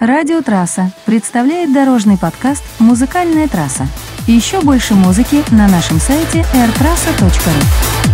Радиотрасса представляет дорожный подкаст «Музыкальная трасса». Еще больше музыки на нашем сайте airtrassa.ru.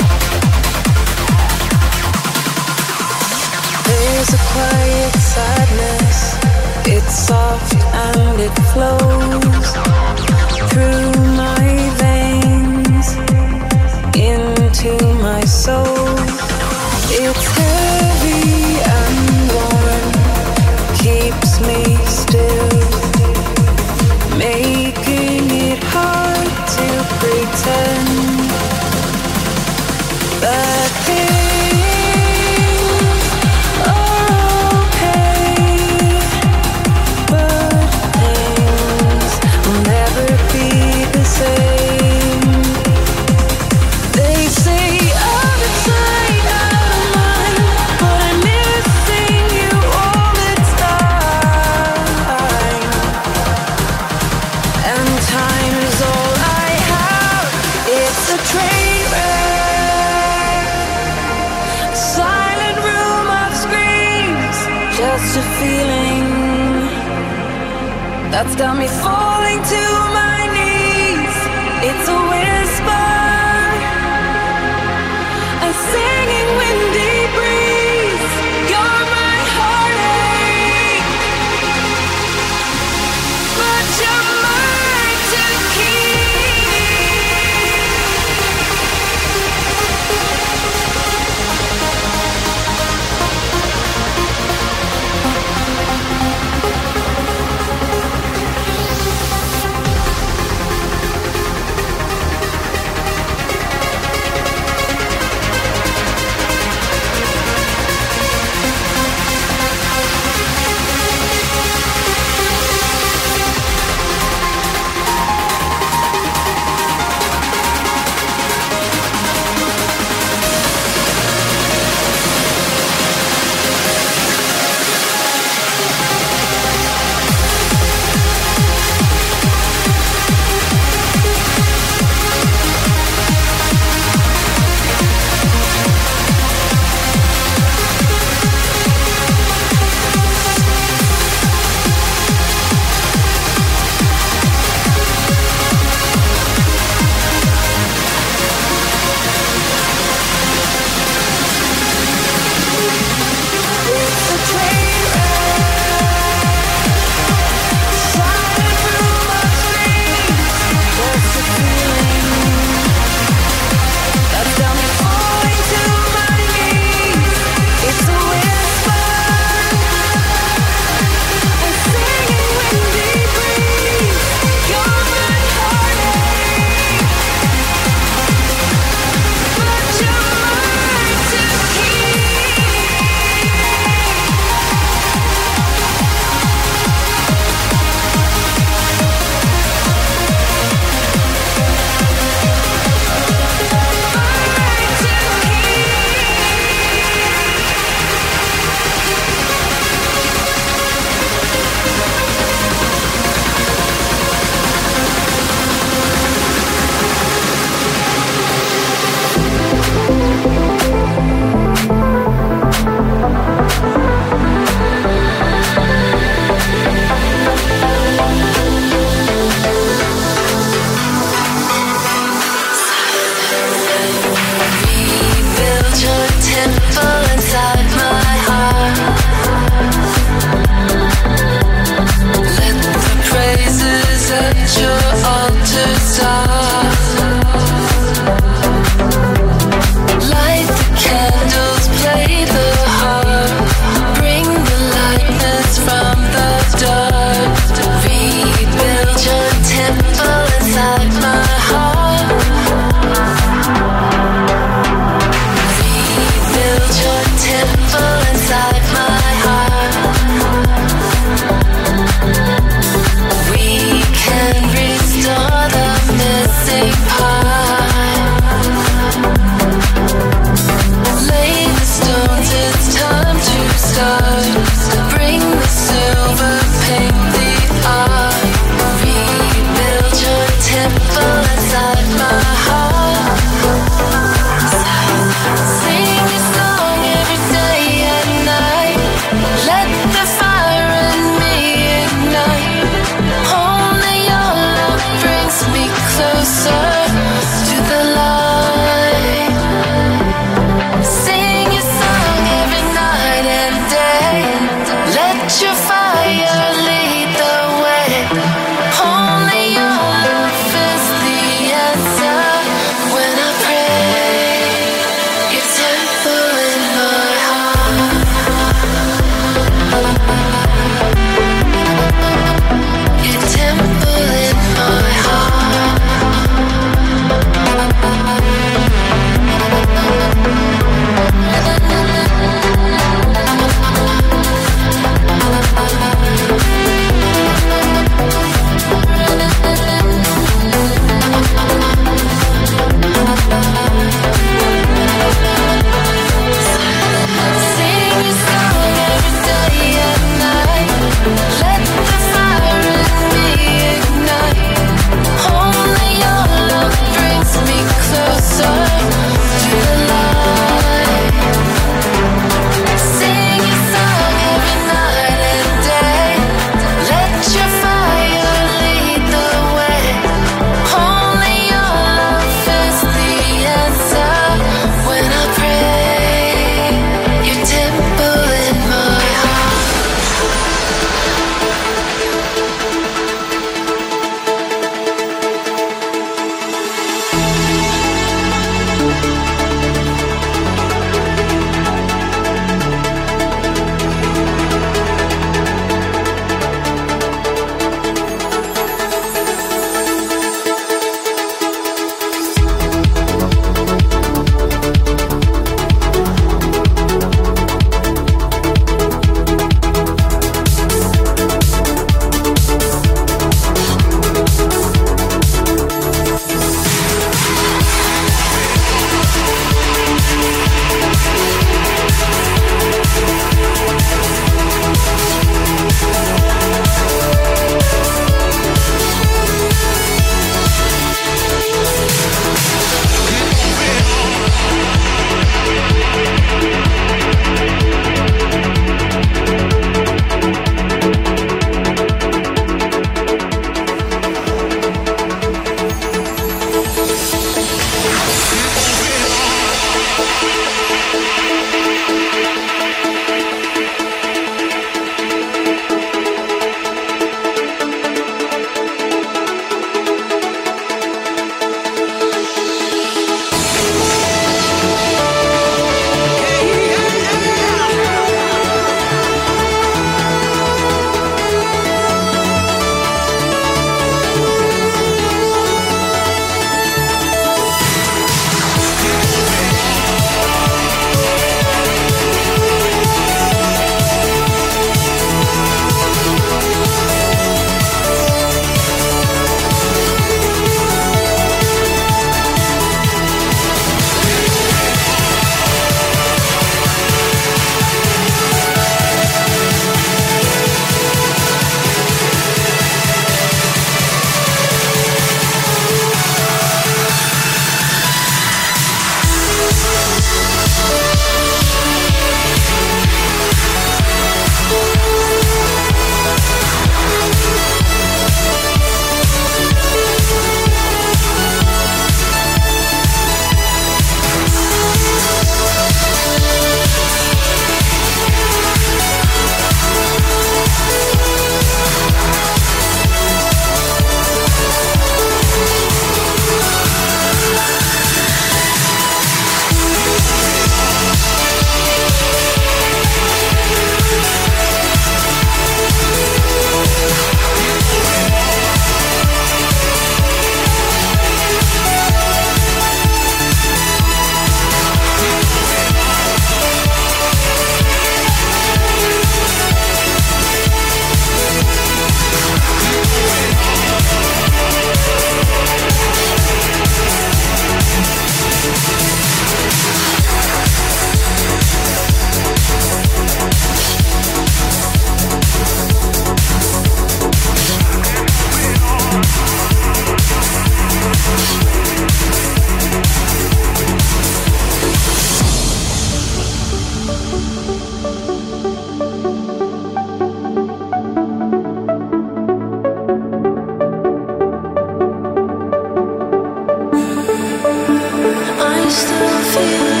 still feel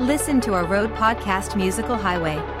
Listen to our road podcast Musical Highway.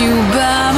You by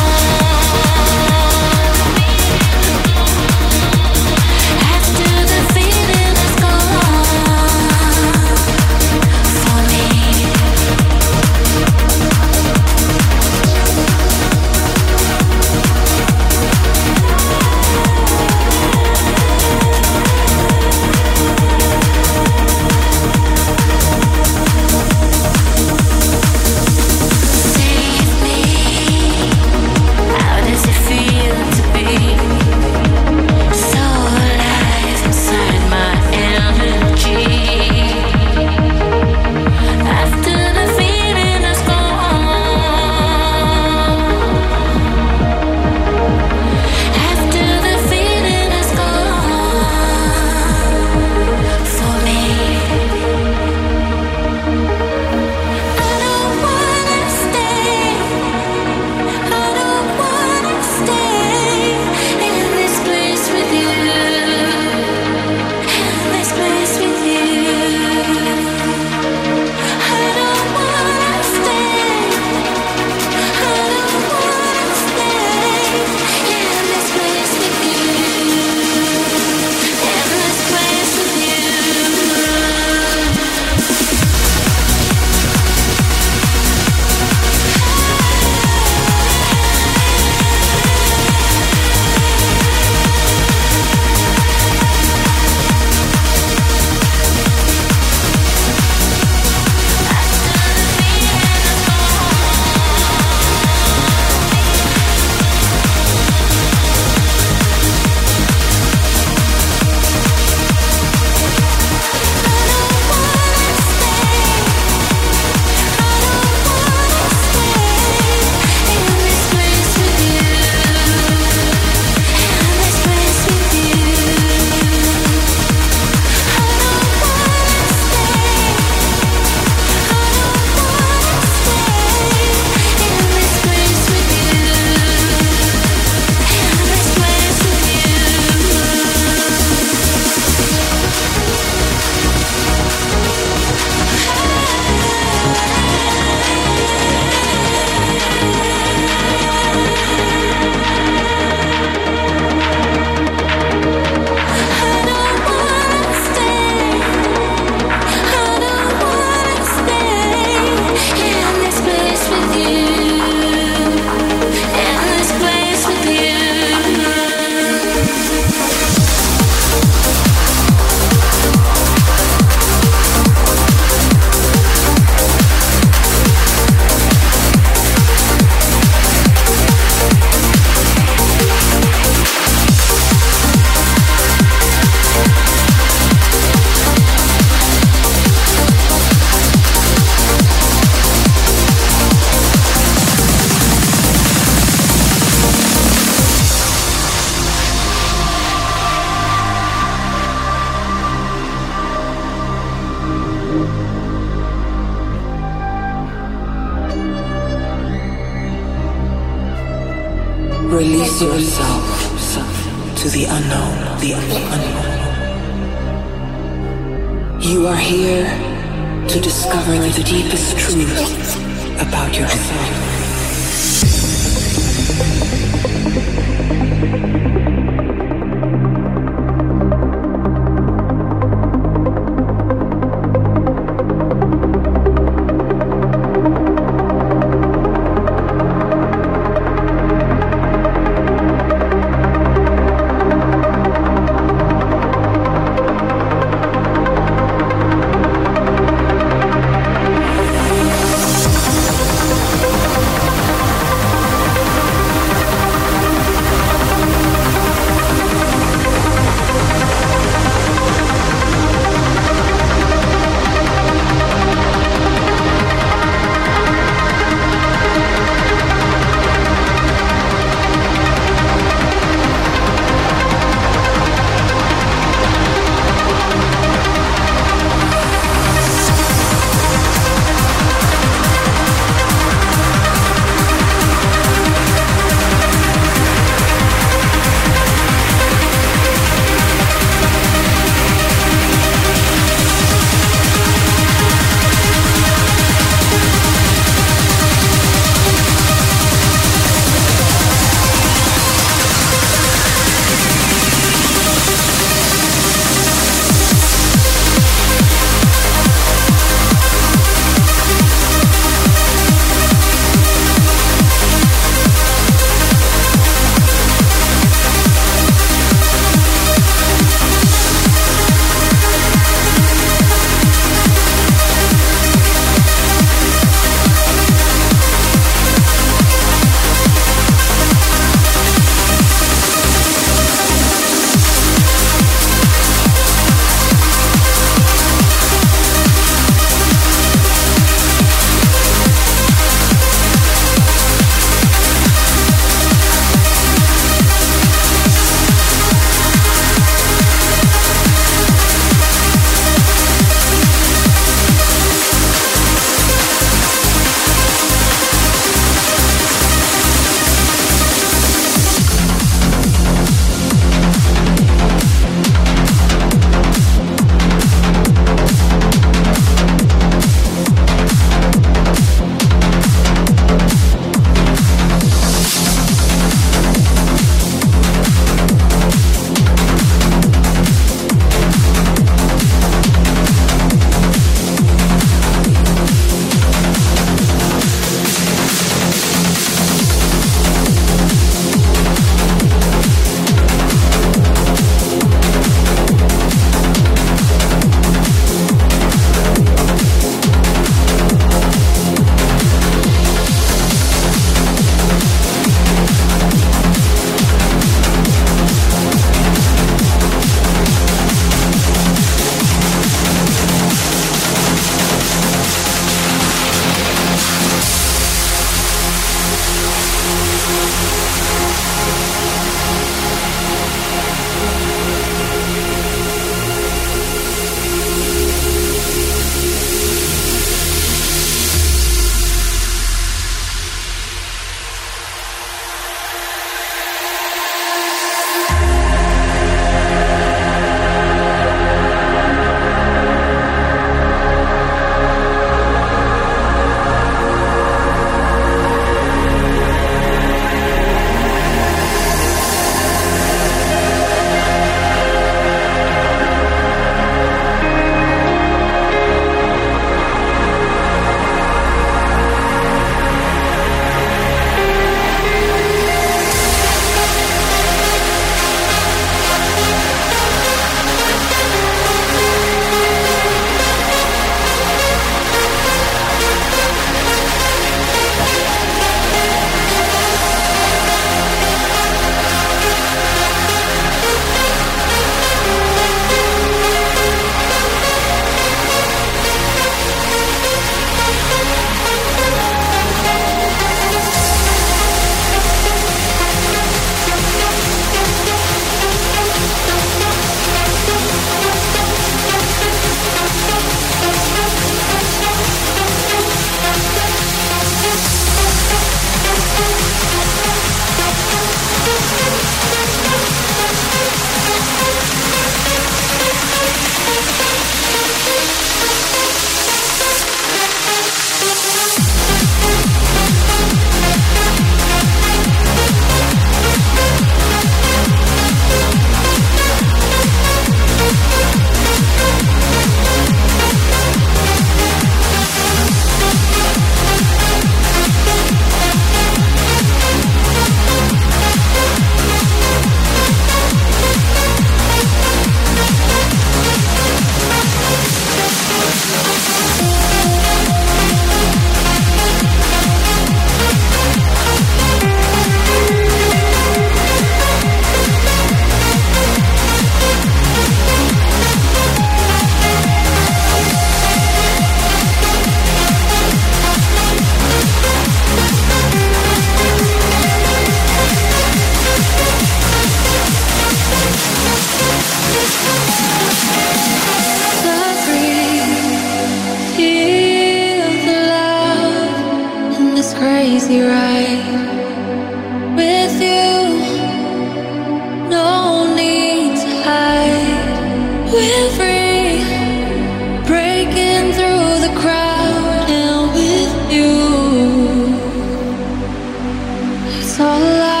all I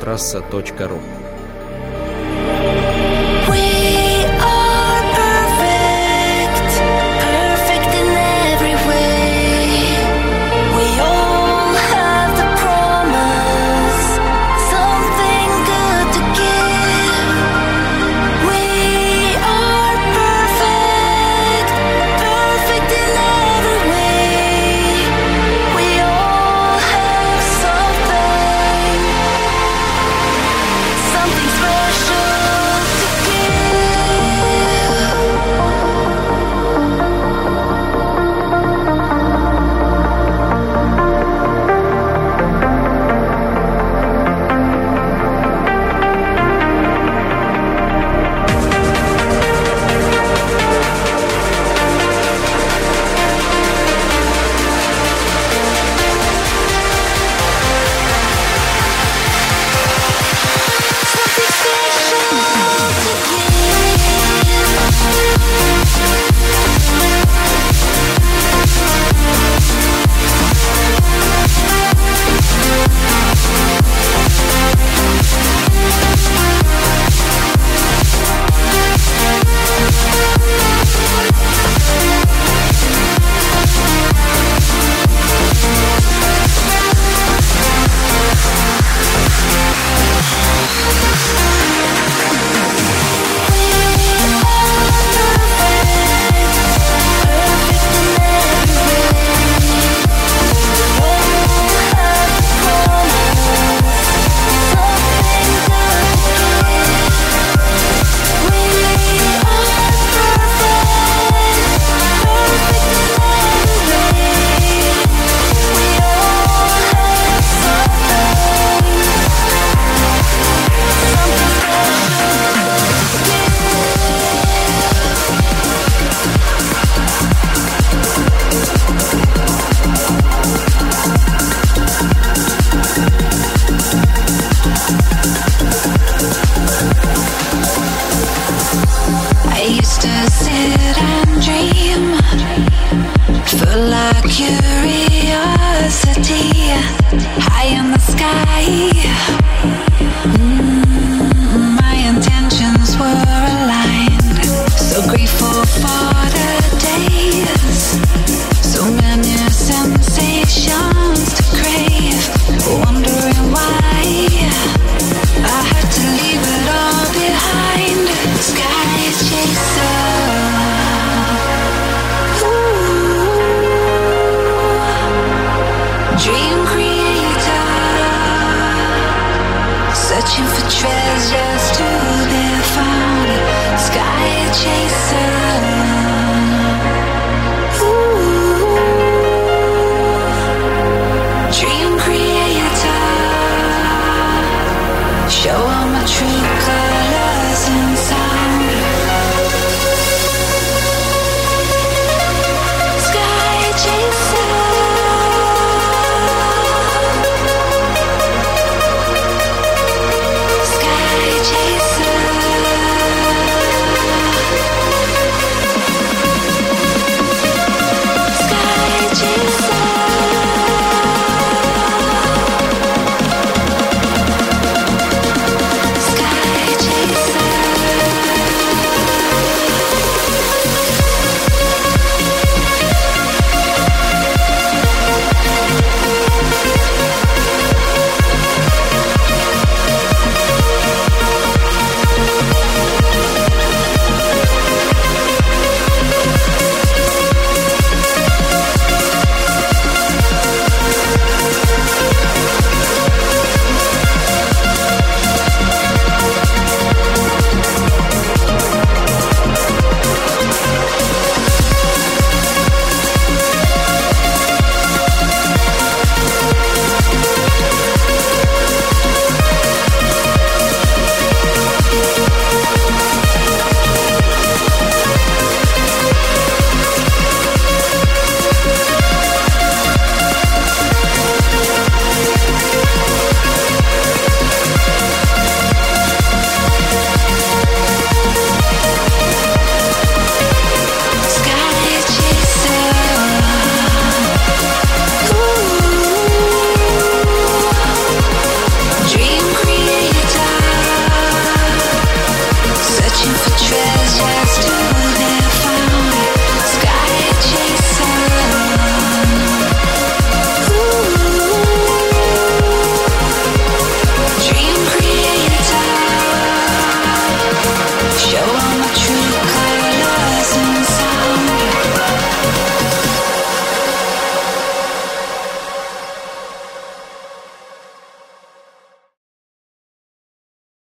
сайт